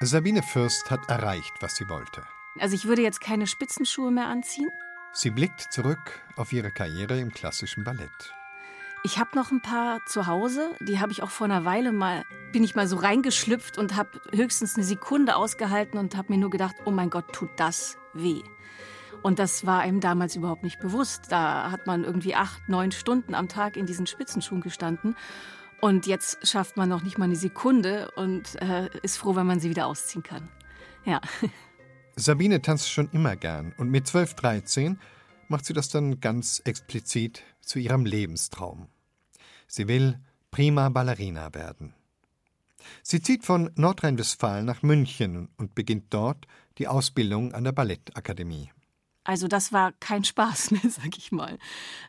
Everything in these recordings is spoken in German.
Sabine Fürst hat erreicht, was sie wollte. Also ich würde jetzt keine Spitzenschuhe mehr anziehen. Sie blickt zurück auf ihre Karriere im klassischen Ballett. Ich habe noch ein paar zu Hause, die habe ich auch vor einer Weile mal, bin ich mal so reingeschlüpft und habe höchstens eine Sekunde ausgehalten und habe mir nur gedacht, oh mein Gott, tut das weh. Und das war einem damals überhaupt nicht bewusst. Da hat man irgendwie acht, neun Stunden am Tag in diesen Spitzenschuhen gestanden. Und jetzt schafft man noch nicht mal eine Sekunde und äh, ist froh, wenn man sie wieder ausziehen kann. Ja. Sabine tanzt schon immer gern und mit 12, 13 macht sie das dann ganz explizit zu ihrem Lebenstraum. Sie will prima Ballerina werden. Sie zieht von Nordrhein-Westfalen nach München und beginnt dort die Ausbildung an der Ballettakademie. Also das war kein Spaß mehr, sag ich mal,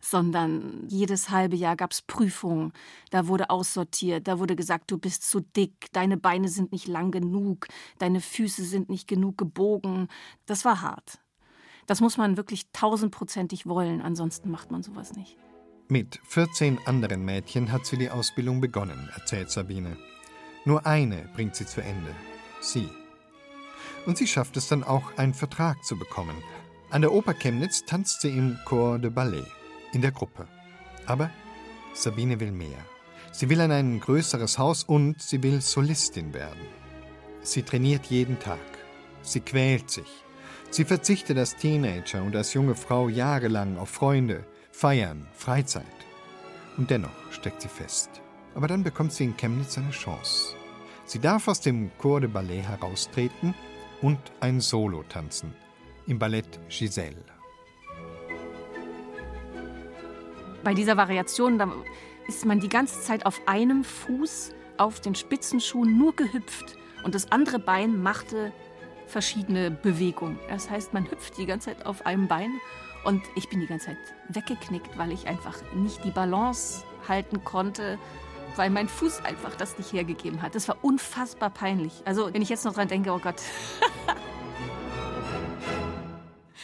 sondern jedes halbe Jahr gab es Prüfungen. Da wurde aussortiert, da wurde gesagt, du bist zu dick, deine Beine sind nicht lang genug, deine Füße sind nicht genug gebogen. Das war hart. Das muss man wirklich tausendprozentig wollen, ansonsten macht man sowas nicht. Mit 14 anderen Mädchen hat sie die Ausbildung begonnen, erzählt Sabine. Nur eine bringt sie zu Ende. Sie. Und sie schafft es dann auch, einen Vertrag zu bekommen. An der Oper Chemnitz tanzt sie im Chor de Ballet, in der Gruppe. Aber Sabine will mehr. Sie will an ein größeres Haus und sie will Solistin werden. Sie trainiert jeden Tag. Sie quält sich. Sie verzichtet als Teenager und als junge Frau jahrelang auf Freunde, Feiern, Freizeit. Und dennoch steckt sie fest. Aber dann bekommt sie in Chemnitz eine Chance. Sie darf aus dem Chor de Ballet heraustreten und ein Solo tanzen im Ballett Giselle. Bei dieser Variation ist man die ganze Zeit auf einem Fuß auf den Spitzenschuhen nur gehüpft und das andere Bein machte verschiedene Bewegungen. Das heißt, man hüpft die ganze Zeit auf einem Bein und ich bin die ganze Zeit weggeknickt, weil ich einfach nicht die Balance halten konnte, weil mein Fuß einfach das nicht hergegeben hat. Das war unfassbar peinlich. Also, wenn ich jetzt noch dran denke, oh Gott.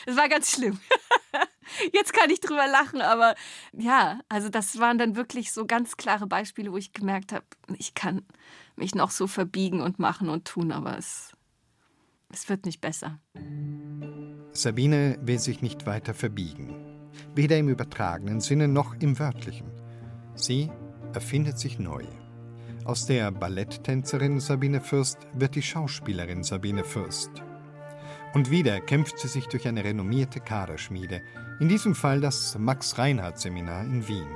Es war ganz schlimm. Jetzt kann ich drüber lachen, aber ja, also das waren dann wirklich so ganz klare Beispiele, wo ich gemerkt habe, ich kann mich noch so verbiegen und machen und tun, aber es, es wird nicht besser. Sabine will sich nicht weiter verbiegen, weder im übertragenen Sinne noch im wörtlichen. Sie erfindet sich neu. Aus der Balletttänzerin Sabine Fürst wird die Schauspielerin Sabine Fürst. Und wieder kämpft sie sich durch eine renommierte Kaderschmiede, in diesem Fall das Max-Reinhardt-Seminar in Wien.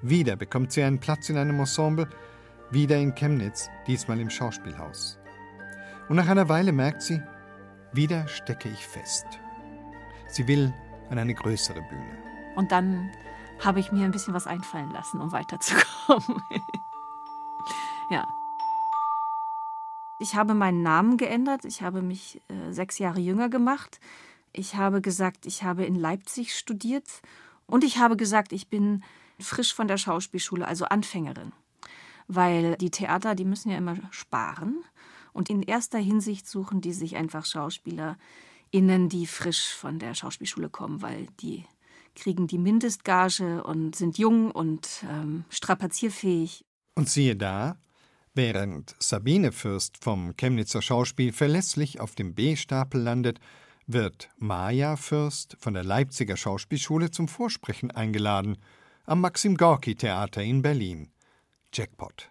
Wieder bekommt sie einen Platz in einem Ensemble, wieder in Chemnitz, diesmal im Schauspielhaus. Und nach einer Weile merkt sie, wieder stecke ich fest. Sie will an eine größere Bühne. Und dann habe ich mir ein bisschen was einfallen lassen, um weiterzukommen. ja. Ich habe meinen Namen geändert. Ich habe mich äh, sechs Jahre jünger gemacht. Ich habe gesagt, ich habe in Leipzig studiert. Und ich habe gesagt, ich bin frisch von der Schauspielschule, also Anfängerin. Weil die Theater, die müssen ja immer sparen. Und in erster Hinsicht suchen die sich einfach SchauspielerInnen, die frisch von der Schauspielschule kommen, weil die kriegen die Mindestgage und sind jung und ähm, strapazierfähig. Und siehe da, während Sabine Fürst vom Chemnitzer Schauspiel verlässlich auf dem B-Stapel landet, wird Maja Fürst von der Leipziger Schauspielschule zum Vorsprechen eingeladen am Maxim Gorki Theater in Berlin. Jackpot.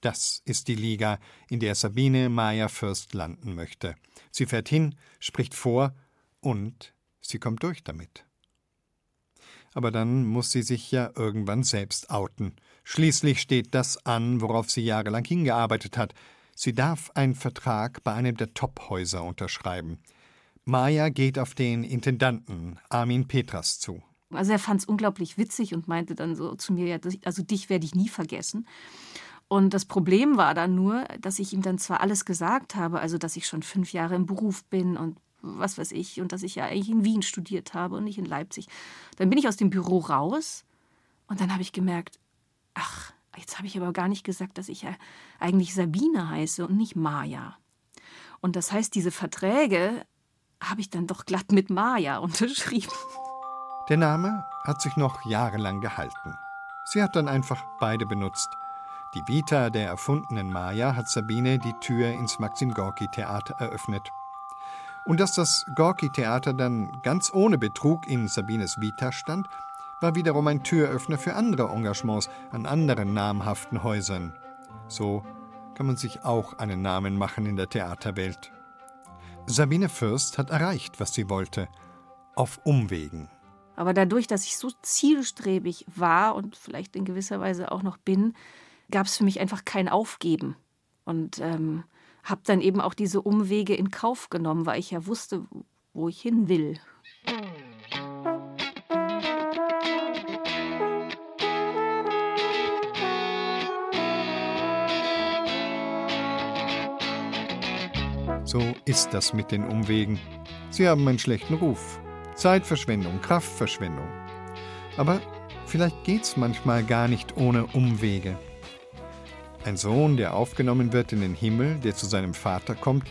Das ist die Liga, in der Sabine Meyer Fürst landen möchte. Sie fährt hin, spricht vor und sie kommt durch damit. Aber dann muss sie sich ja irgendwann selbst outen. Schließlich steht das an, worauf sie jahrelang hingearbeitet hat. Sie darf einen Vertrag bei einem der Tophäuser unterschreiben. Maya geht auf den Intendanten Armin Petras zu. Also er fand es unglaublich witzig und meinte dann so zu mir, ja, also dich werde ich nie vergessen. Und das Problem war dann nur, dass ich ihm dann zwar alles gesagt habe, also dass ich schon fünf Jahre im Beruf bin und was weiß ich, und dass ich ja eigentlich in Wien studiert habe und nicht in Leipzig. Dann bin ich aus dem Büro raus und dann habe ich gemerkt, jetzt habe ich aber gar nicht gesagt, dass ich eigentlich Sabine heiße und nicht Maja. Und das heißt, diese Verträge habe ich dann doch glatt mit Maja unterschrieben. Der Name hat sich noch jahrelang gehalten. Sie hat dann einfach beide benutzt – die Vita der erfundenen Maya hat Sabine die Tür ins Maxim Gorki Theater eröffnet. Und dass das Gorki Theater dann ganz ohne Betrug in Sabines Vita stand, war wiederum ein Türöffner für andere Engagements an anderen namhaften Häusern. So kann man sich auch einen Namen machen in der Theaterwelt. Sabine Fürst hat erreicht, was sie wollte, auf Umwegen. Aber dadurch, dass ich so zielstrebig war und vielleicht in gewisser Weise auch noch bin, gab es für mich einfach kein Aufgeben. Und ähm, habe dann eben auch diese Umwege in Kauf genommen, weil ich ja wusste, wo ich hin will. So ist das mit den Umwegen. Sie haben einen schlechten Ruf. Zeitverschwendung, Kraftverschwendung. Aber vielleicht geht's manchmal gar nicht ohne Umwege. Ein Sohn, der aufgenommen wird in den Himmel, der zu seinem Vater kommt,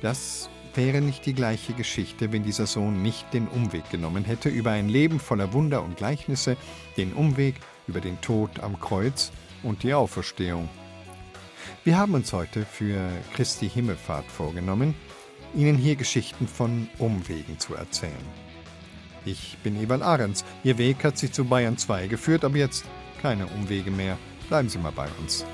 das wäre nicht die gleiche Geschichte, wenn dieser Sohn nicht den Umweg genommen hätte über ein Leben voller Wunder und Gleichnisse, den Umweg über den Tod am Kreuz und die Auferstehung. Wir haben uns heute für Christi Himmelfahrt vorgenommen, Ihnen hier Geschichten von Umwegen zu erzählen. Ich bin Ewald Ahrens. Ihr Weg hat Sie zu Bayern 2 geführt, aber jetzt keine Umwege mehr. Bleiben Sie mal bei uns.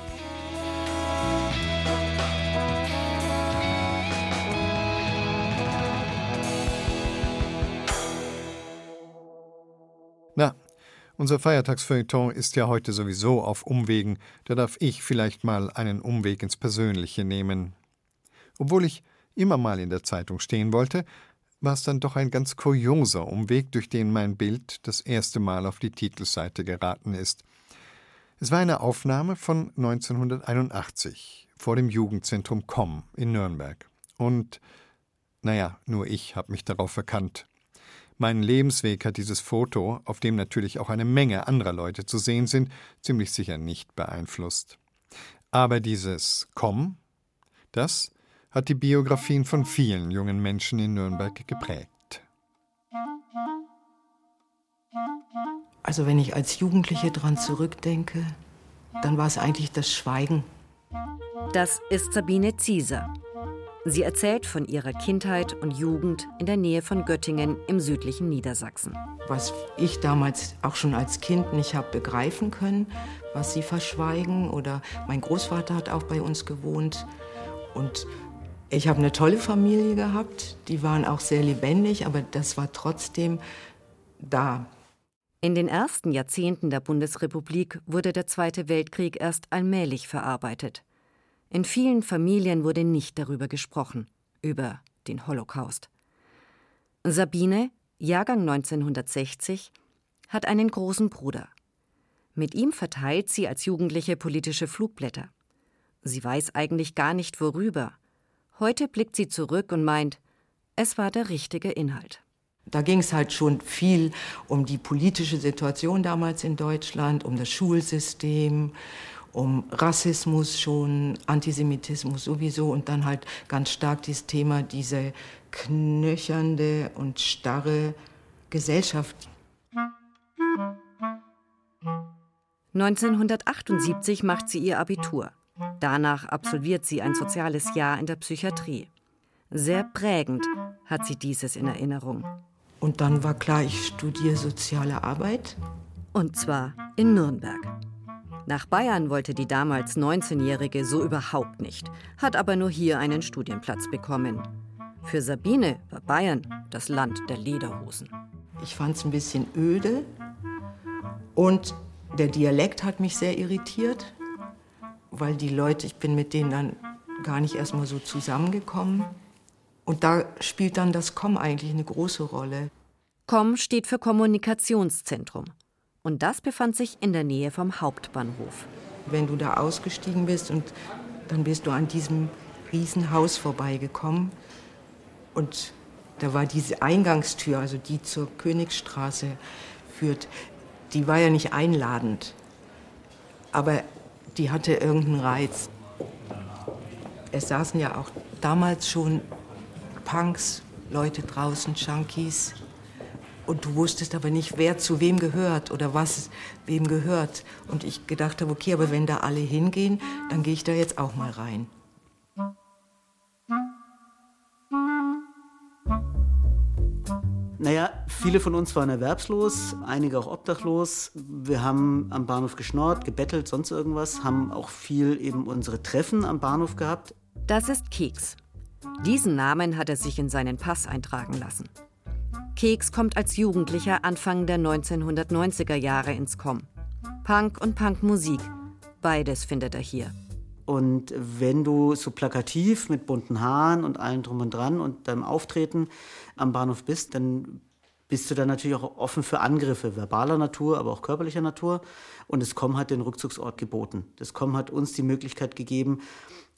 Unser Feiertagsfeuilleton ist ja heute sowieso auf Umwegen, da darf ich vielleicht mal einen Umweg ins Persönliche nehmen. Obwohl ich immer mal in der Zeitung stehen wollte, war es dann doch ein ganz kurioser Umweg, durch den mein Bild das erste Mal auf die Titelseite geraten ist. Es war eine Aufnahme von 1981 vor dem Jugendzentrum Com in Nürnberg. Und, naja, nur ich habe mich darauf verkannt. Meinen Lebensweg hat dieses Foto, auf dem natürlich auch eine Menge anderer Leute zu sehen sind, ziemlich sicher nicht beeinflusst. Aber dieses Komm, das hat die Biografien von vielen jungen Menschen in Nürnberg geprägt. Also wenn ich als Jugendliche dran zurückdenke, dann war es eigentlich das Schweigen. Das ist Sabine Zieser. Sie erzählt von ihrer Kindheit und Jugend in der Nähe von Göttingen im südlichen Niedersachsen. Was ich damals auch schon als Kind nicht habe begreifen können, was sie verschweigen. Oder mein Großvater hat auch bei uns gewohnt. Und ich habe eine tolle Familie gehabt. Die waren auch sehr lebendig, aber das war trotzdem da. In den ersten Jahrzehnten der Bundesrepublik wurde der Zweite Weltkrieg erst allmählich verarbeitet. In vielen Familien wurde nicht darüber gesprochen, über den Holocaust. Sabine, Jahrgang 1960, hat einen großen Bruder. Mit ihm verteilt sie als Jugendliche politische Flugblätter. Sie weiß eigentlich gar nicht worüber. Heute blickt sie zurück und meint, es war der richtige Inhalt. Da ging es halt schon viel um die politische Situation damals in Deutschland, um das Schulsystem, um Rassismus schon, Antisemitismus sowieso und dann halt ganz stark dieses Thema, diese knöchernde und starre Gesellschaft. 1978 macht sie ihr Abitur. Danach absolviert sie ein soziales Jahr in der Psychiatrie. Sehr prägend hat sie dieses in Erinnerung. Und dann war klar, ich studiere soziale Arbeit. Und zwar in Nürnberg. Nach Bayern wollte die damals 19-Jährige so überhaupt nicht, hat aber nur hier einen Studienplatz bekommen. Für Sabine war Bayern das Land der Lederhosen. Ich fand es ein bisschen öde und der Dialekt hat mich sehr irritiert, weil die Leute, ich bin mit denen dann gar nicht erstmal so zusammengekommen. Und da spielt dann das COM eigentlich eine große Rolle. COM steht für Kommunikationszentrum. Und das befand sich in der Nähe vom Hauptbahnhof. Wenn du da ausgestiegen bist und dann bist du an diesem Riesenhaus vorbeigekommen und da war diese Eingangstür, also die zur Königsstraße führt, die war ja nicht einladend, aber die hatte irgendeinen Reiz. Es saßen ja auch damals schon Punks, Leute draußen, Junkies. Und du wusstest aber nicht, wer zu wem gehört oder was wem gehört. Und ich gedacht habe, okay, aber wenn da alle hingehen, dann gehe ich da jetzt auch mal rein. Naja, viele von uns waren erwerbslos, einige auch obdachlos. Wir haben am Bahnhof geschnort, gebettelt, sonst irgendwas, haben auch viel eben unsere Treffen am Bahnhof gehabt. Das ist Keks. Diesen Namen hat er sich in seinen Pass eintragen lassen. Keks kommt als Jugendlicher Anfang der 1990er Jahre ins Com. Punk und Punkmusik, beides findet er hier. Und wenn du so plakativ mit bunten Haaren und allem drum und dran und deinem Auftreten am Bahnhof bist, dann bist du dann natürlich auch offen für Angriffe verbaler Natur, aber auch körperlicher Natur. Und das COM hat den Rückzugsort geboten. Das COM hat uns die Möglichkeit gegeben,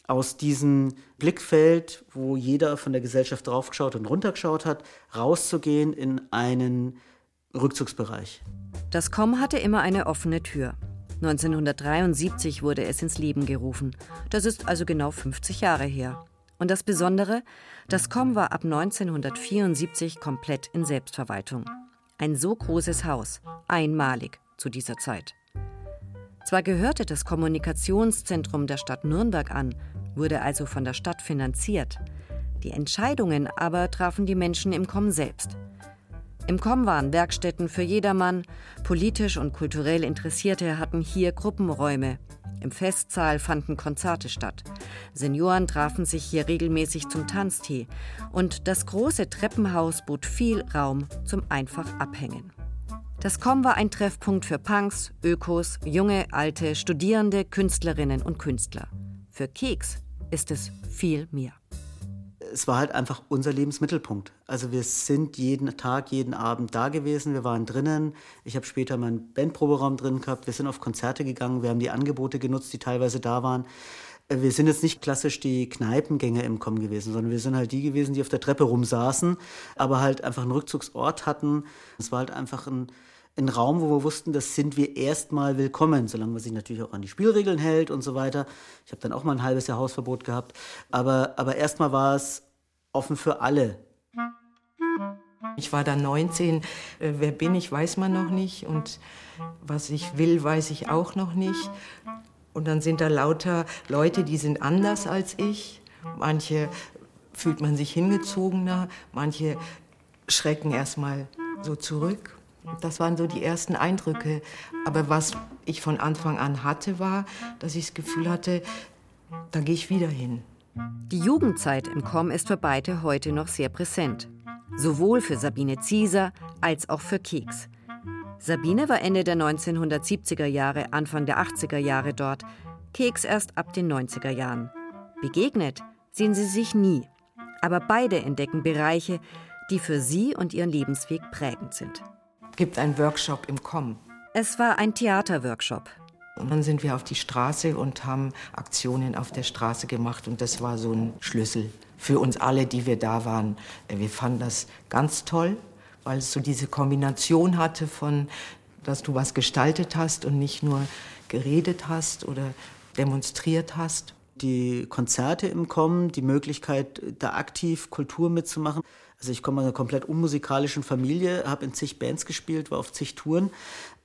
aus diesem Blickfeld, wo jeder von der Gesellschaft draufgeschaut und runtergeschaut hat, rauszugehen in einen Rückzugsbereich. Das COM hatte immer eine offene Tür. 1973 wurde es ins Leben gerufen. Das ist also genau 50 Jahre her. Und das Besondere, das COM war ab 1974 komplett in Selbstverwaltung. Ein so großes Haus, einmalig zu dieser Zeit. Zwar gehörte das Kommunikationszentrum der Stadt Nürnberg an, wurde also von der Stadt finanziert. Die Entscheidungen aber trafen die Menschen im COM selbst. Im COM waren Werkstätten für jedermann, politisch und kulturell Interessierte hatten hier Gruppenräume. Im Festsaal fanden Konzerte statt. Senioren trafen sich hier regelmäßig zum Tanztee und das große Treppenhaus bot viel Raum zum einfach Abhängen. Das COM war ein Treffpunkt für Punks, Ökos, junge, alte, Studierende, Künstlerinnen und Künstler. Für Keks ist es viel mehr es war halt einfach unser Lebensmittelpunkt. Also wir sind jeden Tag, jeden Abend da gewesen, wir waren drinnen. Ich habe später meinen Bandproberaum drin gehabt, wir sind auf Konzerte gegangen, wir haben die Angebote genutzt, die teilweise da waren. Äh, wir sind jetzt nicht klassisch die Kneipengänger im Com gewesen, sondern wir sind halt die gewesen, die auf der Treppe rumsaßen, aber halt einfach einen Rückzugsort hatten. Es war halt einfach ein, ein Raum, wo wir wussten, das sind wir erstmal willkommen, solange man sich natürlich auch an die Spielregeln hält und so weiter. Ich habe dann auch mal ein halbes Jahr Hausverbot gehabt. Aber, aber erstmal war es offen für alle. Ich war da 19. Äh, wer bin ich, weiß man noch nicht. Und was ich will, weiß ich auch noch nicht. Und dann sind da lauter Leute, die sind anders als ich. Manche fühlt man sich hingezogener, manche schrecken erstmal so zurück. Das waren so die ersten Eindrücke. Aber was ich von Anfang an hatte, war, dass ich das Gefühl hatte, da gehe ich wieder hin. Die Jugendzeit im KOM ist für beide heute noch sehr präsent. Sowohl für Sabine Zieser als auch für Keks. Sabine war Ende der 1970er Jahre, Anfang der 80er Jahre dort, Keks erst ab den 90er Jahren. Begegnet sehen sie sich nie. Aber beide entdecken Bereiche, die für sie und ihren Lebensweg prägend sind gibt einen Workshop im Com. Es war ein Theaterworkshop. Und dann sind wir auf die Straße und haben Aktionen auf der Straße gemacht. Und das war so ein Schlüssel für uns alle, die wir da waren. Wir fanden das ganz toll, weil es so diese Kombination hatte von, dass du was gestaltet hast und nicht nur geredet hast oder demonstriert hast. Die Konzerte im Kommen, die Möglichkeit, da aktiv Kultur mitzumachen. Also ich komme aus einer komplett unmusikalischen Familie, habe in zig Bands gespielt, war auf zig Touren.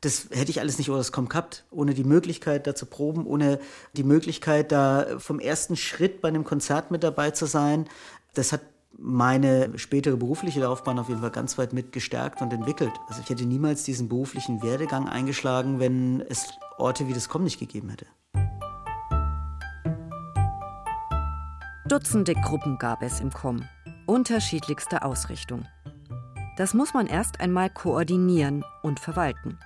Das hätte ich alles nicht ohne das Com gehabt, ohne die Möglichkeit da zu proben, ohne die Möglichkeit da vom ersten Schritt bei einem Konzert mit dabei zu sein. Das hat meine spätere berufliche Laufbahn auf jeden Fall ganz weit mit gestärkt und entwickelt. Also ich hätte niemals diesen beruflichen Werdegang eingeschlagen, wenn es Orte wie das Com nicht gegeben hätte. Dutzende Gruppen gab es im Com unterschiedlichster Ausrichtung. Das muss man erst einmal koordinieren und verwalten.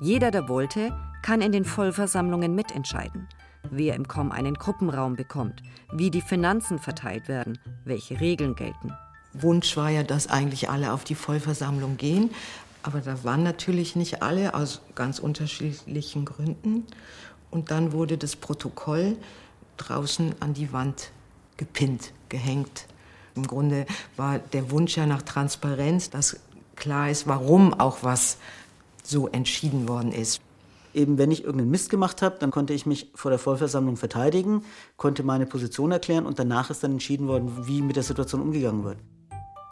Jeder, der wollte, kann in den Vollversammlungen mitentscheiden, wer im KOM einen Gruppenraum bekommt, wie die Finanzen verteilt werden, welche Regeln gelten. Wunsch war ja, dass eigentlich alle auf die Vollversammlung gehen, aber da waren natürlich nicht alle aus ganz unterschiedlichen Gründen. Und dann wurde das Protokoll draußen an die Wand gepinnt, gehängt. Im Grunde war der Wunsch ja nach Transparenz, dass klar ist, warum auch was so entschieden worden ist. Eben, wenn ich irgendeinen Mist gemacht habe, dann konnte ich mich vor der Vollversammlung verteidigen, konnte meine Position erklären und danach ist dann entschieden worden, wie mit der Situation umgegangen wird.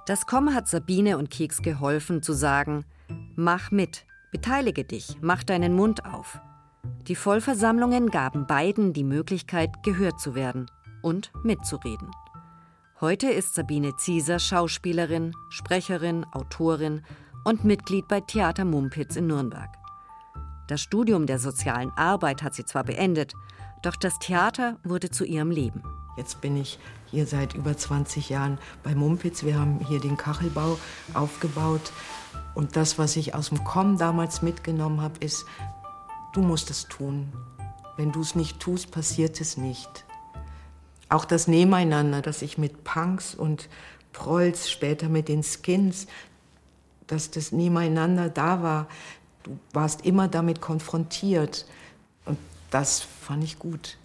Das Komm hat Sabine und Keks geholfen zu sagen, mach mit, beteilige dich, mach deinen Mund auf. Die Vollversammlungen gaben beiden die Möglichkeit, gehört zu werden und mitzureden. Heute ist Sabine Zieser Schauspielerin, Sprecherin, Autorin und Mitglied bei Theater Mumpitz in Nürnberg. Das Studium der sozialen Arbeit hat sie zwar beendet, doch das Theater wurde zu ihrem Leben. Jetzt bin ich hier seit über 20 Jahren bei Mumpitz. Wir haben hier den Kachelbau aufgebaut. Und das, was ich aus dem Com damals mitgenommen habe, ist, du musst es tun. Wenn du es nicht tust, passiert es nicht. Auch das Nebeneinander, das ich mit Punks und Prolls, später mit den Skins, dass das Nebeneinander da war. Du warst immer damit konfrontiert. Und das fand ich gut.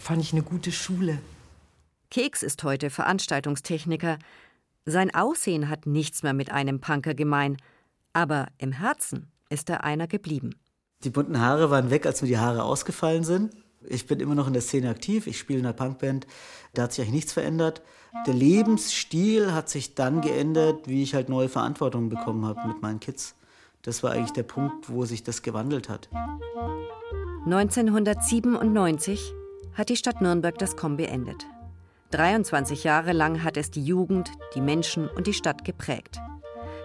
Fand ich eine gute Schule. Keks ist heute Veranstaltungstechniker. Sein Aussehen hat nichts mehr mit einem Punker gemein, aber im Herzen ist er einer geblieben. Die bunten Haare waren weg, als mir die Haare ausgefallen sind. Ich bin immer noch in der Szene aktiv, ich spiele in einer Punkband, da hat sich eigentlich nichts verändert. Der Lebensstil hat sich dann geändert, wie ich halt neue Verantwortung bekommen habe mit meinen Kids. Das war eigentlich der Punkt, wo sich das gewandelt hat. 1997 hat die Stadt Nürnberg das KOM beendet. 23 Jahre lang hat es die Jugend, die Menschen und die Stadt geprägt.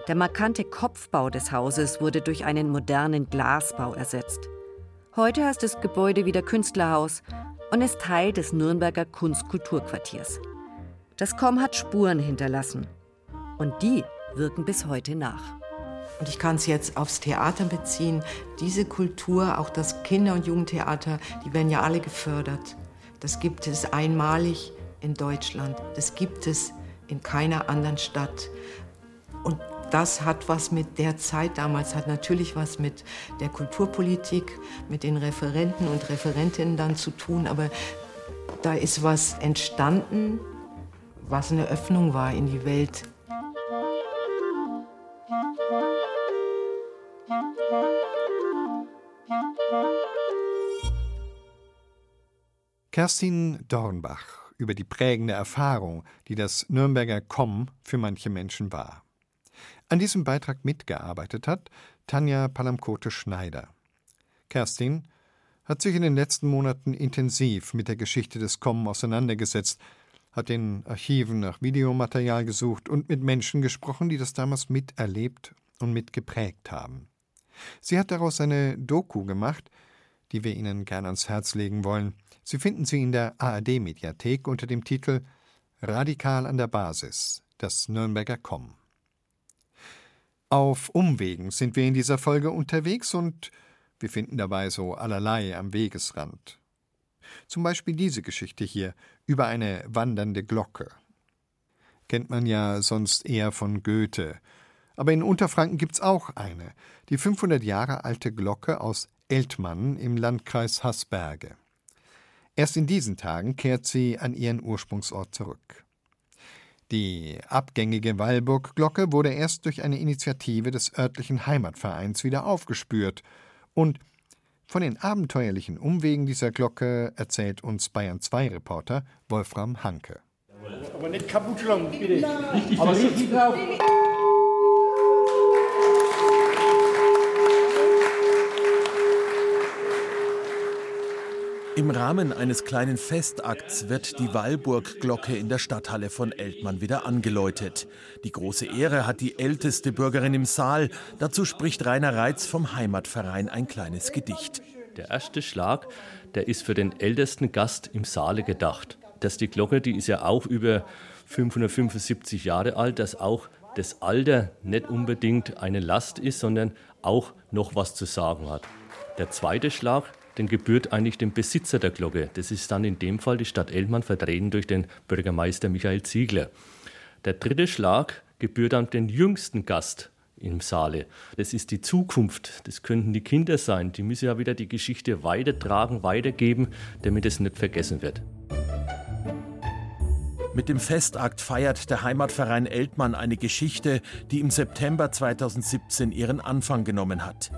Der markante Kopfbau des Hauses wurde durch einen modernen Glasbau ersetzt. Heute heißt das Gebäude wieder Künstlerhaus und ist Teil des Nürnberger Kunstkulturquartiers. Das KOM hat Spuren hinterlassen. Und die wirken bis heute nach. Und ich kann es jetzt aufs Theater beziehen. Diese Kultur, auch das Kinder- und Jugendtheater, die werden ja alle gefördert. Das gibt es einmalig in Deutschland. Das gibt es in keiner anderen Stadt. Das hat was mit der Zeit damals, hat natürlich was mit der Kulturpolitik, mit den Referenten und Referentinnen dann zu tun. Aber da ist was entstanden, was eine Öffnung war in die Welt. Kerstin Dornbach über die prägende Erfahrung, die das Nürnberger Komm für manche Menschen war. An diesem Beitrag mitgearbeitet hat Tanja Palamkote-Schneider. Kerstin hat sich in den letzten Monaten intensiv mit der Geschichte des Komm auseinandergesetzt, hat in Archiven nach Videomaterial gesucht und mit Menschen gesprochen, die das damals miterlebt und mitgeprägt haben. Sie hat daraus eine Doku gemacht, die wir Ihnen gern ans Herz legen wollen. Sie finden sie in der ARD-Mediathek unter dem Titel Radikal an der Basis, das Nürnberger Komm. Auf Umwegen sind wir in dieser Folge unterwegs und wir finden dabei so allerlei am Wegesrand. Zum Beispiel diese Geschichte hier über eine wandernde Glocke. Kennt man ja sonst eher von Goethe. Aber in Unterfranken gibt's auch eine, die 500 Jahre alte Glocke aus Eltmann im Landkreis Haßberge. Erst in diesen Tagen kehrt sie an ihren Ursprungsort zurück. Die abgängige Walburg-Glocke wurde erst durch eine Initiative des örtlichen Heimatvereins wieder aufgespürt und von den abenteuerlichen Umwegen dieser Glocke erzählt uns Bayern 2 Reporter Wolfram Hanke. Aber nicht kaputt schlagen, bitte. Aber richtig drauf. Im Rahmen eines kleinen Festakts wird die Walburg-Glocke in der Stadthalle von Eltmann wieder angeläutet. Die große Ehre hat die älteste Bürgerin im Saal. Dazu spricht Rainer Reitz vom Heimatverein ein kleines Gedicht. Der erste Schlag, der ist für den ältesten Gast im Saale gedacht. Dass die Glocke, die ist ja auch über 575 Jahre alt, dass auch das Alter nicht unbedingt eine Last ist, sondern auch noch was zu sagen hat. Der zweite Schlag, den gebührt eigentlich dem Besitzer der Glocke. Das ist dann in dem Fall die Stadt Eltmann, vertreten durch den Bürgermeister Michael Ziegler. Der dritte Schlag gebührt dann den jüngsten Gast im Saale. Das ist die Zukunft. Das könnten die Kinder sein. Die müssen ja wieder die Geschichte weitertragen, weitergeben, damit es nicht vergessen wird. Mit dem Festakt feiert der Heimatverein Eltmann eine Geschichte, die im September 2017 ihren Anfang genommen hat.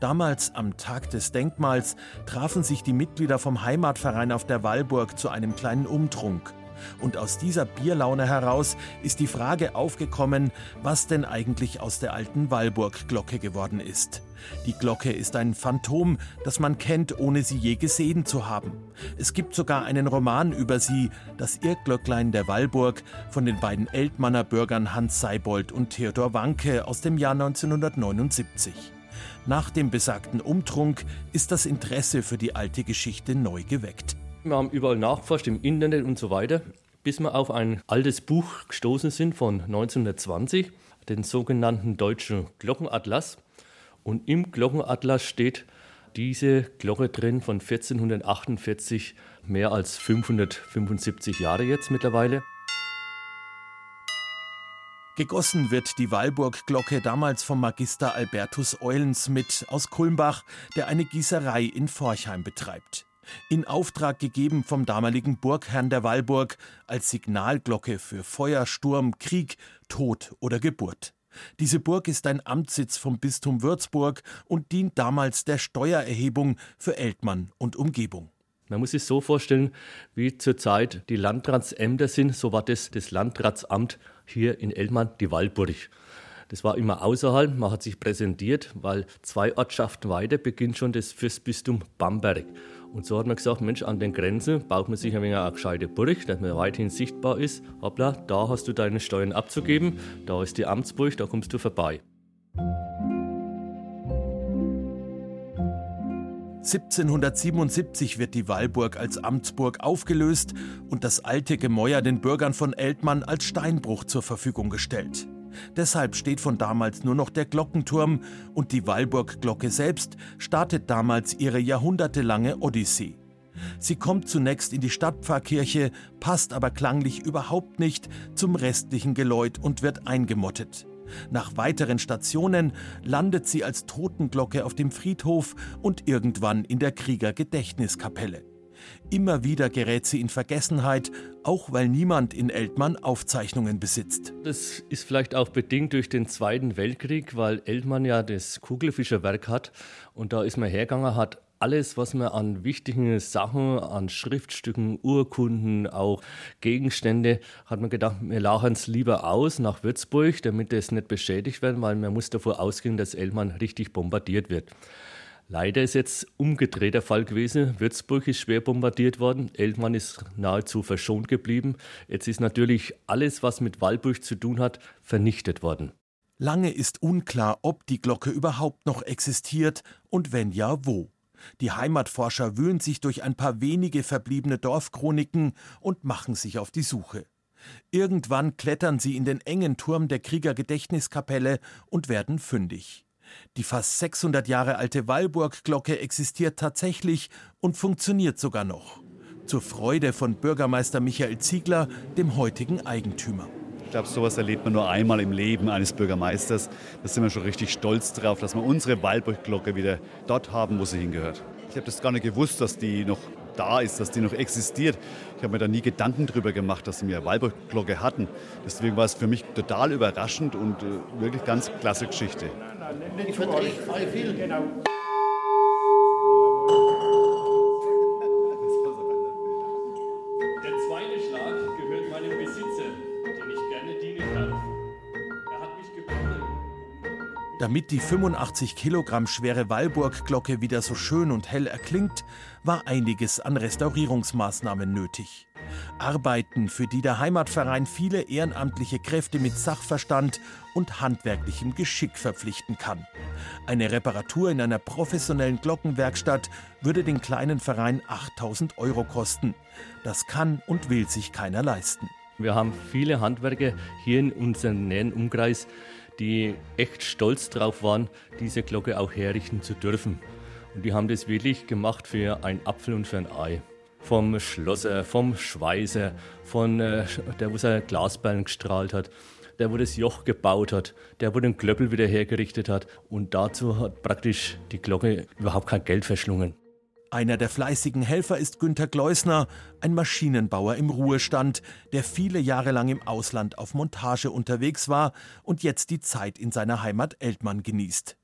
Damals, am Tag des Denkmals, trafen sich die Mitglieder vom Heimatverein auf der Wallburg zu einem kleinen Umtrunk. Und aus dieser Bierlaune heraus ist die Frage aufgekommen, was denn eigentlich aus der alten Walburg-Glocke geworden ist. Die Glocke ist ein Phantom, das man kennt, ohne sie je gesehen zu haben. Es gibt sogar einen Roman über sie, das Irrglöcklein der Walburg, von den beiden Eltmanner Bürgern Hans Seibold und Theodor Wanke aus dem Jahr 1979. Nach dem besagten Umtrunk ist das Interesse für die alte Geschichte neu geweckt. Wir haben überall nachgeforscht, im Internet und so weiter, bis wir auf ein altes Buch gestoßen sind von 1920, den sogenannten Deutschen Glockenatlas. Und im Glockenatlas steht diese Glocke drin von 1448, mehr als 575 Jahre jetzt mittlerweile. Gegossen wird die Walburg-Glocke damals vom Magister Albertus Eulensmith aus Kulmbach, der eine Gießerei in Forchheim betreibt. In Auftrag gegeben vom damaligen Burgherrn der Walburg als Signalglocke für Feuer, Sturm, Krieg, Tod oder Geburt. Diese Burg ist ein Amtssitz vom Bistum Würzburg und dient damals der Steuererhebung für Eltmann und Umgebung. Man muss sich so vorstellen, wie zurzeit die Landratsämter sind, so war das das Landratsamt hier in Eltmann, die Walburg. Das war immer außerhalb, man hat sich präsentiert, weil zwei Ortschaften weiter beginnt schon das Fürstbistum Bamberg. Und so hat man gesagt, Mensch, an den Grenzen baut man sich ein wenig eine gescheite Burg, dass man weithin sichtbar ist. Hoppla, da hast du deine Steuern abzugeben, da ist die Amtsburg, da kommst du vorbei. 1777 wird die Walburg als Amtsburg aufgelöst und das alte Gemäuer den Bürgern von Eltmann als Steinbruch zur Verfügung gestellt. Deshalb steht von damals nur noch der Glockenturm und die Walburg-Glocke selbst startet damals ihre jahrhundertelange Odyssee. Sie kommt zunächst in die Stadtpfarrkirche, passt aber klanglich überhaupt nicht zum restlichen Geläut und wird eingemottet. Nach weiteren Stationen landet sie als Totenglocke auf dem Friedhof und irgendwann in der Kriegergedächtniskapelle. Immer wieder gerät sie in Vergessenheit, auch weil niemand in Eltmann Aufzeichnungen besitzt. Das ist vielleicht auch bedingt durch den Zweiten Weltkrieg, weil Eltmann ja das Kugelfischerwerk hat und da ist man hergegangen, hat alles, was man an wichtigen Sachen, an Schriftstücken, Urkunden, auch Gegenstände, hat man gedacht, wir lachen es lieber aus nach Würzburg, damit es nicht beschädigt wird, weil man muss davor ausgehen, dass Eltmann richtig bombardiert wird. Leider ist jetzt umgedreht der Fall gewesen. Würzburg ist schwer bombardiert worden. Eltmann ist nahezu verschont geblieben. Jetzt ist natürlich alles, was mit Walburg zu tun hat, vernichtet worden. Lange ist unklar, ob die Glocke überhaupt noch existiert und wenn ja, wo. Die Heimatforscher wühlen sich durch ein paar wenige verbliebene Dorfchroniken und machen sich auf die Suche. Irgendwann klettern sie in den engen Turm der Kriegergedächtniskapelle und werden fündig. Die fast 600 Jahre alte Walburg-Glocke existiert tatsächlich und funktioniert sogar noch. Zur Freude von Bürgermeister Michael Ziegler, dem heutigen Eigentümer. Ich glaube, sowas erlebt man nur einmal im Leben eines Bürgermeisters. Da sind wir schon richtig stolz drauf, dass wir unsere Walburg-Glocke wieder dort haben, wo sie hingehört. Ich habe das gar nicht gewusst, dass die noch da ist, dass die noch existiert. Ich habe mir da nie Gedanken darüber gemacht, dass wir eine Walburg-Glocke hatten. Deswegen war es für mich total überraschend und äh, wirklich ganz klasse Geschichte. Ich vertrete viel. Genau. Der zweite Schlag gehört meinem Besitzer, den ich gerne dienen darf. Er hat mich geboren. Damit die 85 Kilogramm schwere Walburg-Glocke wieder so schön und hell erklingt, war einiges an Restaurierungsmaßnahmen nötig. Arbeiten, für die der Heimatverein viele ehrenamtliche Kräfte mit Sachverstand und handwerklichem Geschick verpflichten kann. Eine Reparatur in einer professionellen Glockenwerkstatt würde den kleinen Verein 8000 Euro kosten. Das kann und will sich keiner leisten. Wir haben viele Handwerker hier in unserem näheren Umkreis, die echt stolz drauf waren, diese Glocke auch herrichten zu dürfen. Und die haben das wirklich gemacht für einen Apfel und für ein Ei vom Schlosser, vom Schweißer, von äh, der, wo seine Glasperlen gestrahlt hat, der, wo das Joch gebaut hat, der, wo den Klöppel wieder hergerichtet hat. Und dazu hat praktisch die Glocke überhaupt kein Geld verschlungen. Einer der fleißigen Helfer ist Günter Gleusner, ein Maschinenbauer im Ruhestand, der viele Jahre lang im Ausland auf Montage unterwegs war und jetzt die Zeit in seiner Heimat Eltmann genießt.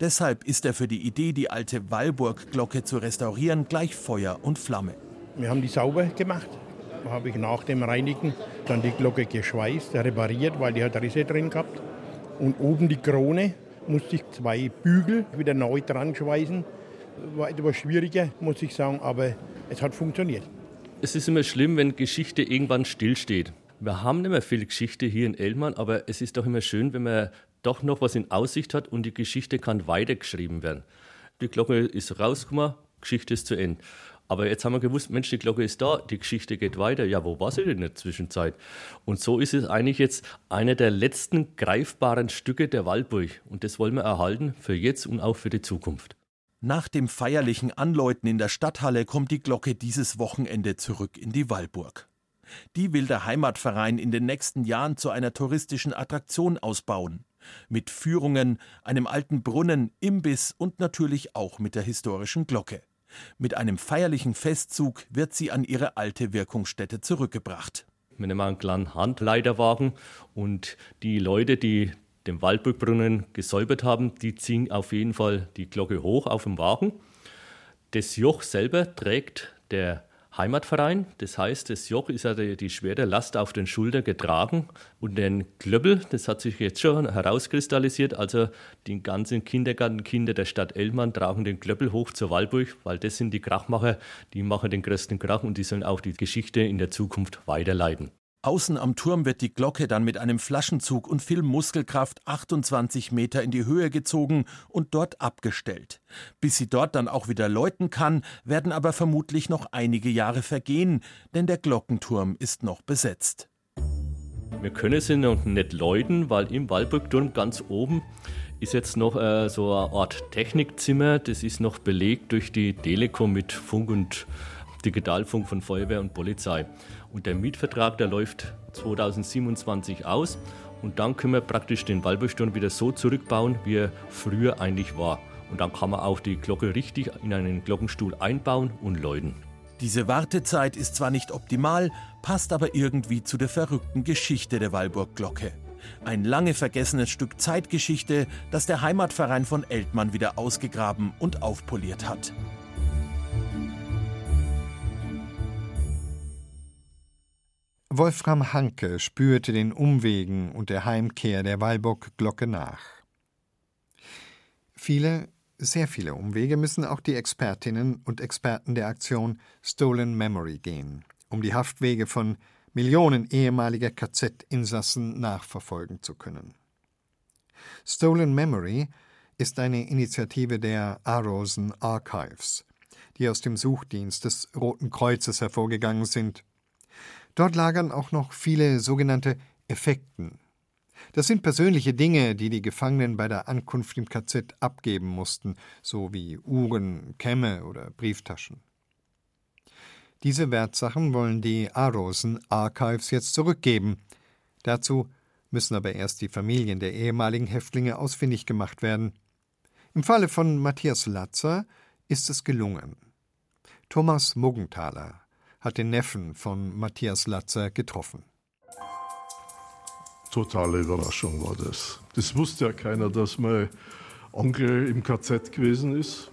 Deshalb ist er für die Idee, die alte Walburg-Glocke zu restaurieren, gleich Feuer und Flamme. Wir haben die sauber gemacht habe ich nach dem Reinigen dann die Glocke geschweißt, repariert, weil die hat Risse drin gehabt. Und oben die Krone musste ich zwei Bügel wieder neu dran schweißen. War etwas schwieriger, muss ich sagen, aber es hat funktioniert. Es ist immer schlimm, wenn Geschichte irgendwann stillsteht. Wir haben nicht mehr viel Geschichte hier in Elmern, aber es ist doch immer schön, wenn man doch noch was in Aussicht hat und die Geschichte kann weitergeschrieben werden. Die Glocke ist rausgekommen, Geschichte ist zu Ende. Aber jetzt haben wir gewusst, Mensch, die Glocke ist da, die Geschichte geht weiter. Ja, wo war sie denn in der Zwischenzeit? Und so ist es eigentlich jetzt einer der letzten greifbaren Stücke der Waldburg. Und das wollen wir erhalten für jetzt und auch für die Zukunft. Nach dem feierlichen Anläuten in der Stadthalle kommt die Glocke dieses Wochenende zurück in die Wallburg. Die will der Heimatverein in den nächsten Jahren zu einer touristischen Attraktion ausbauen. Mit Führungen, einem alten Brunnen, Imbiss und natürlich auch mit der historischen Glocke. Mit einem feierlichen Festzug wird sie an ihre alte Wirkungsstätte zurückgebracht. Wir nehmen einen kleinen Handleiterwagen und die Leute, die den Waldburgbrunnen gesäubert haben, die ziehen auf jeden Fall die Glocke hoch auf dem Wagen. Das Joch selber trägt der Heimatverein. Das heißt, das Joch ist ja die, die schwere Last auf den Schultern getragen. Und den Klöppel, das hat sich jetzt schon herauskristallisiert. Also die ganzen Kindergartenkinder der Stadt Elmann tragen den Klöppel hoch zur Waldburg, weil das sind die Krachmacher, die machen den größten Krach und die sollen auch die Geschichte in der Zukunft weiterleiten. Außen am Turm wird die Glocke dann mit einem Flaschenzug und viel Muskelkraft 28 Meter in die Höhe gezogen und dort abgestellt. Bis sie dort dann auch wieder läuten kann, werden aber vermutlich noch einige Jahre vergehen, denn der Glockenturm ist noch besetzt. Wir können sie noch nicht läuten, weil im Waldburgturm ganz oben ist jetzt noch äh, so eine Art Technikzimmer. Das ist noch belegt durch die Telekom mit Funk und Digitalfunk von Feuerwehr und Polizei. Und der Mietvertrag, der läuft 2027 aus. Und dann können wir praktisch den Wallburgsturm wieder so zurückbauen, wie er früher eigentlich war. Und dann kann man auch die Glocke richtig in einen Glockenstuhl einbauen und läuten. Diese Wartezeit ist zwar nicht optimal, passt aber irgendwie zu der verrückten Geschichte der Wallburg-Glocke. Ein lange vergessenes Stück Zeitgeschichte, das der Heimatverein von Eltmann wieder ausgegraben und aufpoliert hat. Wolfram Hanke spürte den Umwegen und der Heimkehr der Walburg-Glocke nach. Viele, sehr viele Umwege müssen auch die Expertinnen und Experten der Aktion Stolen Memory gehen, um die Haftwege von Millionen ehemaliger KZ-Insassen nachverfolgen zu können. Stolen Memory ist eine Initiative der Arosen Archives, die aus dem Suchdienst des Roten Kreuzes hervorgegangen sind Dort lagern auch noch viele sogenannte Effekten. Das sind persönliche Dinge, die die Gefangenen bei der Ankunft im KZ abgeben mussten, so wie Uhren, Kämme oder Brieftaschen. Diese Wertsachen wollen die Arosen Archives jetzt zurückgeben. Dazu müssen aber erst die Familien der ehemaligen Häftlinge ausfindig gemacht werden. Im Falle von Matthias Latzer ist es gelungen. Thomas Muggenthaler hat den Neffen von Matthias Latzer getroffen. Totale Überraschung war das. Das wusste ja keiner, dass mein Onkel im KZ gewesen ist.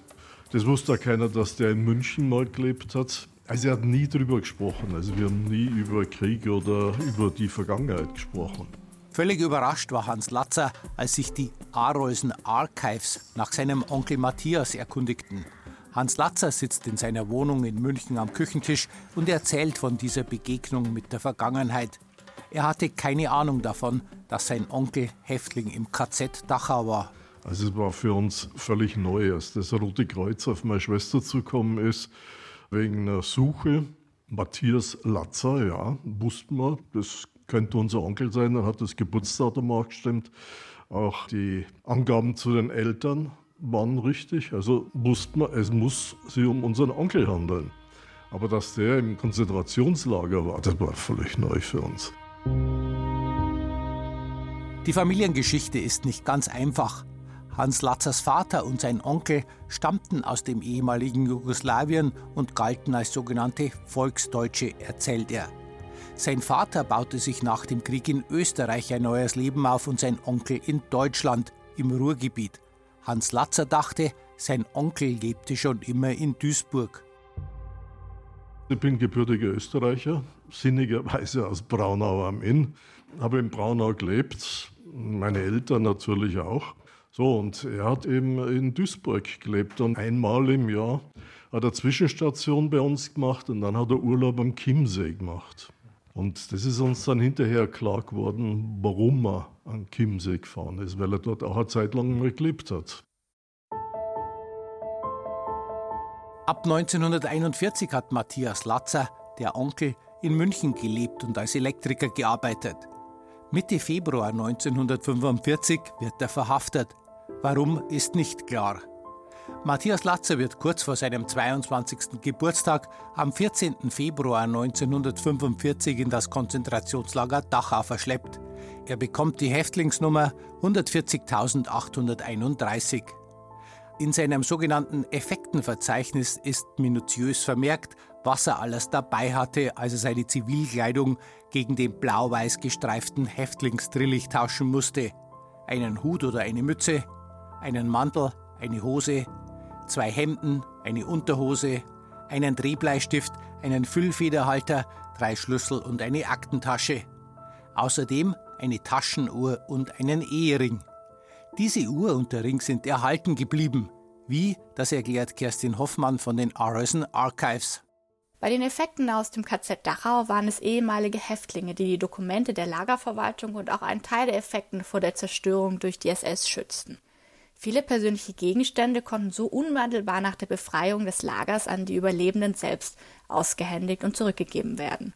Das wusste ja keiner, dass der in München mal gelebt hat. Also er hat nie darüber gesprochen. Also wir haben nie über Krieg oder über die Vergangenheit gesprochen. Völlig überrascht war Hans Latzer, als sich die Arolsen Archives nach seinem Onkel Matthias erkundigten. Hans Latzer sitzt in seiner Wohnung in München am Küchentisch und erzählt von dieser Begegnung mit der Vergangenheit. Er hatte keine Ahnung davon, dass sein Onkel Häftling im KZ Dachau war. Also es war für uns völlig neu, als das Rote Kreuz auf meine Schwester zukommen ist, wegen einer Suche. Matthias Latzer, ja, wussten wir, das könnte unser Onkel sein, er hat das Geburtsdatum auch gestimmt. Auch die Angaben zu den Eltern waren richtig. Also wusste man, es muss sich um unseren Onkel handeln. Aber dass der im Konzentrationslager war, das war völlig neu für uns. Die Familiengeschichte ist nicht ganz einfach. Hans Latzers Vater und sein Onkel stammten aus dem ehemaligen Jugoslawien und galten als sogenannte Volksdeutsche, erzählt er. Sein Vater baute sich nach dem Krieg in Österreich ein neues Leben auf und sein Onkel in Deutschland, im Ruhrgebiet. Hans Latzer dachte, sein Onkel lebte schon immer in Duisburg. Ich bin gebürtiger Österreicher, sinnigerweise aus Braunau am Inn. Habe in Braunau gelebt, meine Eltern natürlich auch. So, und er hat eben in Duisburg gelebt und einmal im Jahr hat er Zwischenstation bei uns gemacht und dann hat er Urlaub am Chiemsee gemacht. Und das ist uns dann hinterher klar geworden, warum er an Chiemsee gefahren ist, weil er dort auch eine Zeit lang mal gelebt hat. Ab 1941 hat Matthias Latzer, der Onkel, in München gelebt und als Elektriker gearbeitet. Mitte Februar 1945 wird er verhaftet. Warum ist nicht klar. Matthias Latzer wird kurz vor seinem 22. Geburtstag am 14. Februar 1945 in das Konzentrationslager Dachau verschleppt. Er bekommt die Häftlingsnummer 140.831. In seinem sogenannten Effektenverzeichnis ist minutiös vermerkt, was er alles dabei hatte, als er seine Zivilkleidung gegen den blau-weiß gestreiften Häftlingstrillich tauschen musste. Einen Hut oder eine Mütze, einen Mantel, eine Hose, zwei Hemden, eine Unterhose, einen Drehbleistift, einen Füllfederhalter, drei Schlüssel und eine Aktentasche. Außerdem eine Taschenuhr und einen Ehering. Diese Uhr und der Ring sind erhalten geblieben. Wie, das erklärt Kerstin Hoffmann von den Arisen Archives. Bei den Effekten aus dem KZ Dachau waren es ehemalige Häftlinge, die die Dokumente der Lagerverwaltung und auch einen Teil der Effekten vor der Zerstörung durch die SS schützten. Viele persönliche Gegenstände konnten so unmittelbar nach der Befreiung des Lagers an die Überlebenden selbst ausgehändigt und zurückgegeben werden.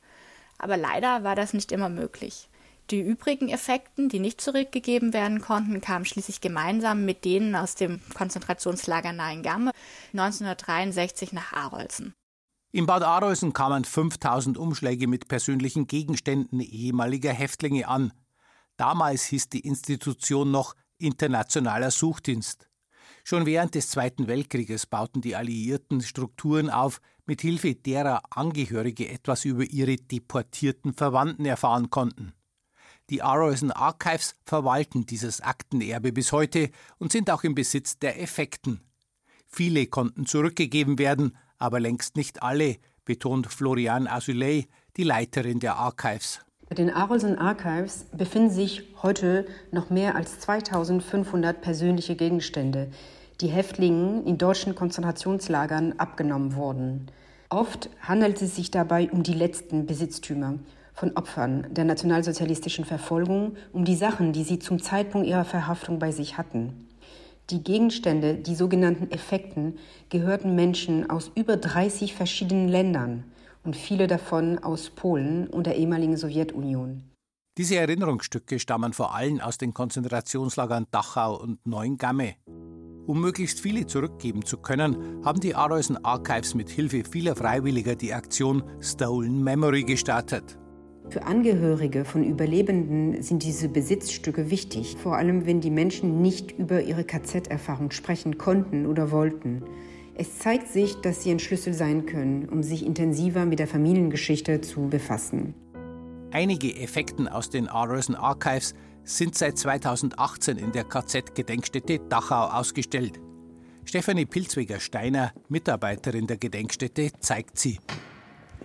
Aber leider war das nicht immer möglich. Die übrigen Effekten, die nicht zurückgegeben werden konnten, kamen schließlich gemeinsam mit denen aus dem Konzentrationslager Naingamme 1963 nach Arolsen. In Bad Arolsen kamen 5000 Umschläge mit persönlichen Gegenständen ehemaliger Häftlinge an. Damals hieß die Institution noch Internationaler Suchdienst. Schon während des Zweiten Weltkrieges bauten die Alliierten Strukturen auf, mit Hilfe derer Angehörige etwas über ihre deportierten Verwandten erfahren konnten. Die Arrowson Archives verwalten dieses Aktenerbe bis heute und sind auch im Besitz der Effekten. Viele konnten zurückgegeben werden, aber längst nicht alle, betont Florian Asuley, die Leiterin der Archives. Bei den Arolsen Archives befinden sich heute noch mehr als 2500 persönliche Gegenstände, die Häftlingen in deutschen Konzentrationslagern abgenommen wurden. Oft handelt es sich dabei um die letzten Besitztümer von Opfern der nationalsozialistischen Verfolgung, um die Sachen, die sie zum Zeitpunkt ihrer Verhaftung bei sich hatten. Die Gegenstände, die sogenannten Effekten, gehörten Menschen aus über 30 verschiedenen Ländern und viele davon aus Polen und der ehemaligen Sowjetunion. Diese Erinnerungsstücke stammen vor allem aus den Konzentrationslagern Dachau und Neuengamme. Um möglichst viele zurückgeben zu können, haben die Arolsen Archives mit Hilfe vieler Freiwilliger die Aktion Stolen Memory gestartet. Für Angehörige von Überlebenden sind diese Besitzstücke wichtig, vor allem wenn die Menschen nicht über ihre KZ-Erfahrung sprechen konnten oder wollten. Es zeigt sich, dass sie ein Schlüssel sein können, um sich intensiver mit der Familiengeschichte zu befassen. Einige Effekten aus den Arolsen Archives sind seit 2018 in der KZ-Gedenkstätte Dachau ausgestellt. Stefanie Pilzweger-Steiner, Mitarbeiterin der Gedenkstätte, zeigt sie.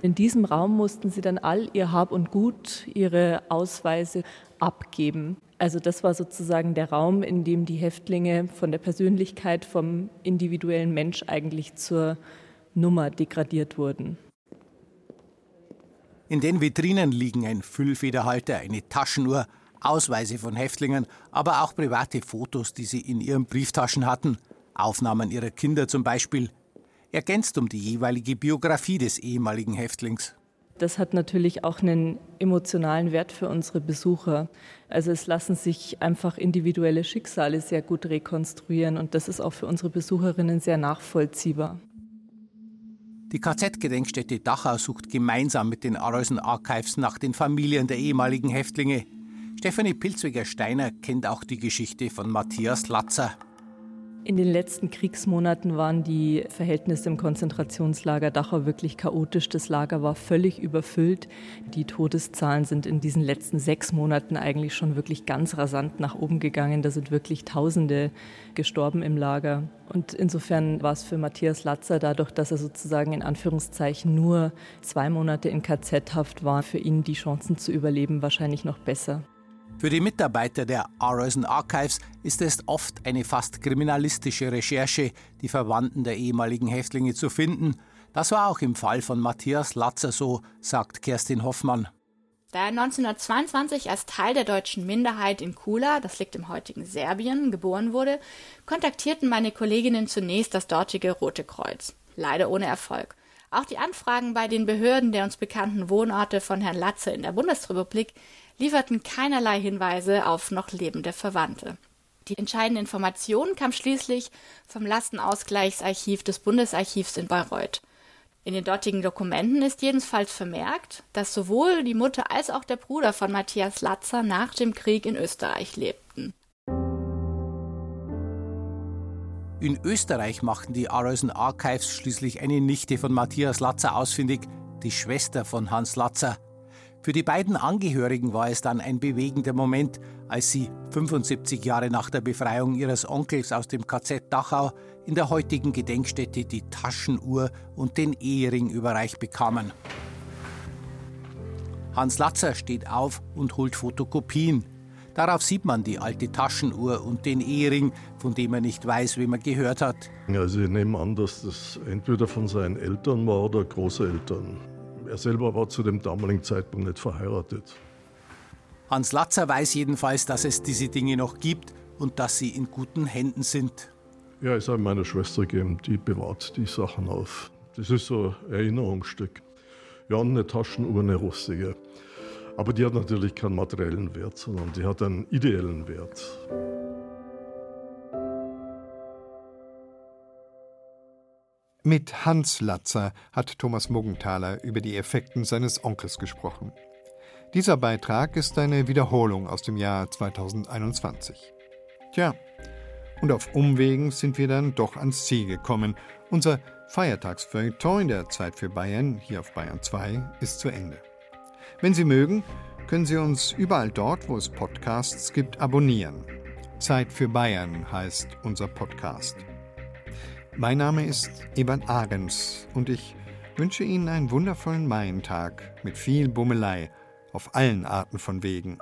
In diesem Raum mussten sie dann all ihr Hab und Gut, ihre Ausweise abgeben. Also das war sozusagen der Raum, in dem die Häftlinge von der Persönlichkeit vom individuellen Mensch eigentlich zur Nummer degradiert wurden. In den Vitrinen liegen ein Füllfederhalter, eine Taschenuhr, Ausweise von Häftlingen, aber auch private Fotos, die sie in ihren Brieftaschen hatten, Aufnahmen ihrer Kinder zum Beispiel, ergänzt um die jeweilige Biografie des ehemaligen Häftlings. Das hat natürlich auch einen emotionalen Wert für unsere Besucher. Also es lassen sich einfach individuelle Schicksale sehr gut rekonstruieren und das ist auch für unsere Besucherinnen sehr nachvollziehbar. Die KZ-Gedenkstätte Dachau sucht gemeinsam mit den Arolsen Archives nach den Familien der ehemaligen Häftlinge. Stefanie Pilzweger-Steiner kennt auch die Geschichte von Matthias Latzer. In den letzten Kriegsmonaten waren die Verhältnisse im Konzentrationslager Dachau wirklich chaotisch. Das Lager war völlig überfüllt. Die Todeszahlen sind in diesen letzten sechs Monaten eigentlich schon wirklich ganz rasant nach oben gegangen. Da sind wirklich Tausende gestorben im Lager. Und insofern war es für Matthias Latzer, dadurch, dass er sozusagen in Anführungszeichen nur zwei Monate in KZ-Haft war, für ihn die Chancen zu überleben wahrscheinlich noch besser. Für die Mitarbeiter der Arisen Archives ist es oft eine fast kriminalistische Recherche, die Verwandten der ehemaligen Häftlinge zu finden. Das war auch im Fall von Matthias Latzer so, sagt Kerstin Hoffmann. Da er 1922 als Teil der deutschen Minderheit in Kula, das liegt im heutigen Serbien, geboren wurde, kontaktierten meine Kolleginnen zunächst das dortige Rote Kreuz. Leider ohne Erfolg. Auch die Anfragen bei den Behörden der uns bekannten Wohnorte von Herrn Latze in der Bundesrepublik lieferten keinerlei Hinweise auf noch lebende Verwandte. Die entscheidende Information kam schließlich vom Lastenausgleichsarchiv des Bundesarchivs in Bayreuth. In den dortigen Dokumenten ist jedenfalls vermerkt, dass sowohl die Mutter als auch der Bruder von Matthias Latzer nach dem Krieg in Österreich lebten. In Österreich machten die Arisen Archives schließlich eine Nichte von Matthias Latzer ausfindig, die Schwester von Hans Latzer. Für die beiden Angehörigen war es dann ein bewegender Moment, als sie 75 Jahre nach der Befreiung ihres Onkels aus dem KZ Dachau in der heutigen Gedenkstätte die Taschenuhr und den Ehering überreicht bekamen. Hans Latzer steht auf und holt Fotokopien. Darauf sieht man die alte Taschenuhr und den Ehering, von dem er nicht weiß, wem er gehört hat. Also ich nehme an, dass das entweder von seinen Eltern war oder Großeltern. Er selber war zu dem damaligen Zeitpunkt nicht verheiratet. Hans Latzer weiß jedenfalls, dass es diese Dinge noch gibt und dass sie in guten Händen sind. Ja, es habe meiner Schwester gegeben, die bewahrt die Sachen auf. Das ist so ein Erinnerungsstück. Ja, eine Taschenuhr, eine rustige. Aber die hat natürlich keinen materiellen Wert, sondern die hat einen ideellen Wert. Mit Hans Latzer hat Thomas Muggenthaler über die Effekten seines Onkels gesprochen. Dieser Beitrag ist eine Wiederholung aus dem Jahr 2021. Tja, und auf Umwegen sind wir dann doch ans Ziel gekommen. Unser Feiertagsfeuilleton in der Zeit für Bayern, hier auf Bayern 2, ist zu Ende. Wenn Sie mögen, können Sie uns überall dort, wo es Podcasts gibt, abonnieren. Zeit für Bayern heißt unser Podcast. Mein Name ist Ebernd Ahrens und ich wünsche Ihnen einen wundervollen Maientag mit viel Bummelei auf allen Arten von Wegen.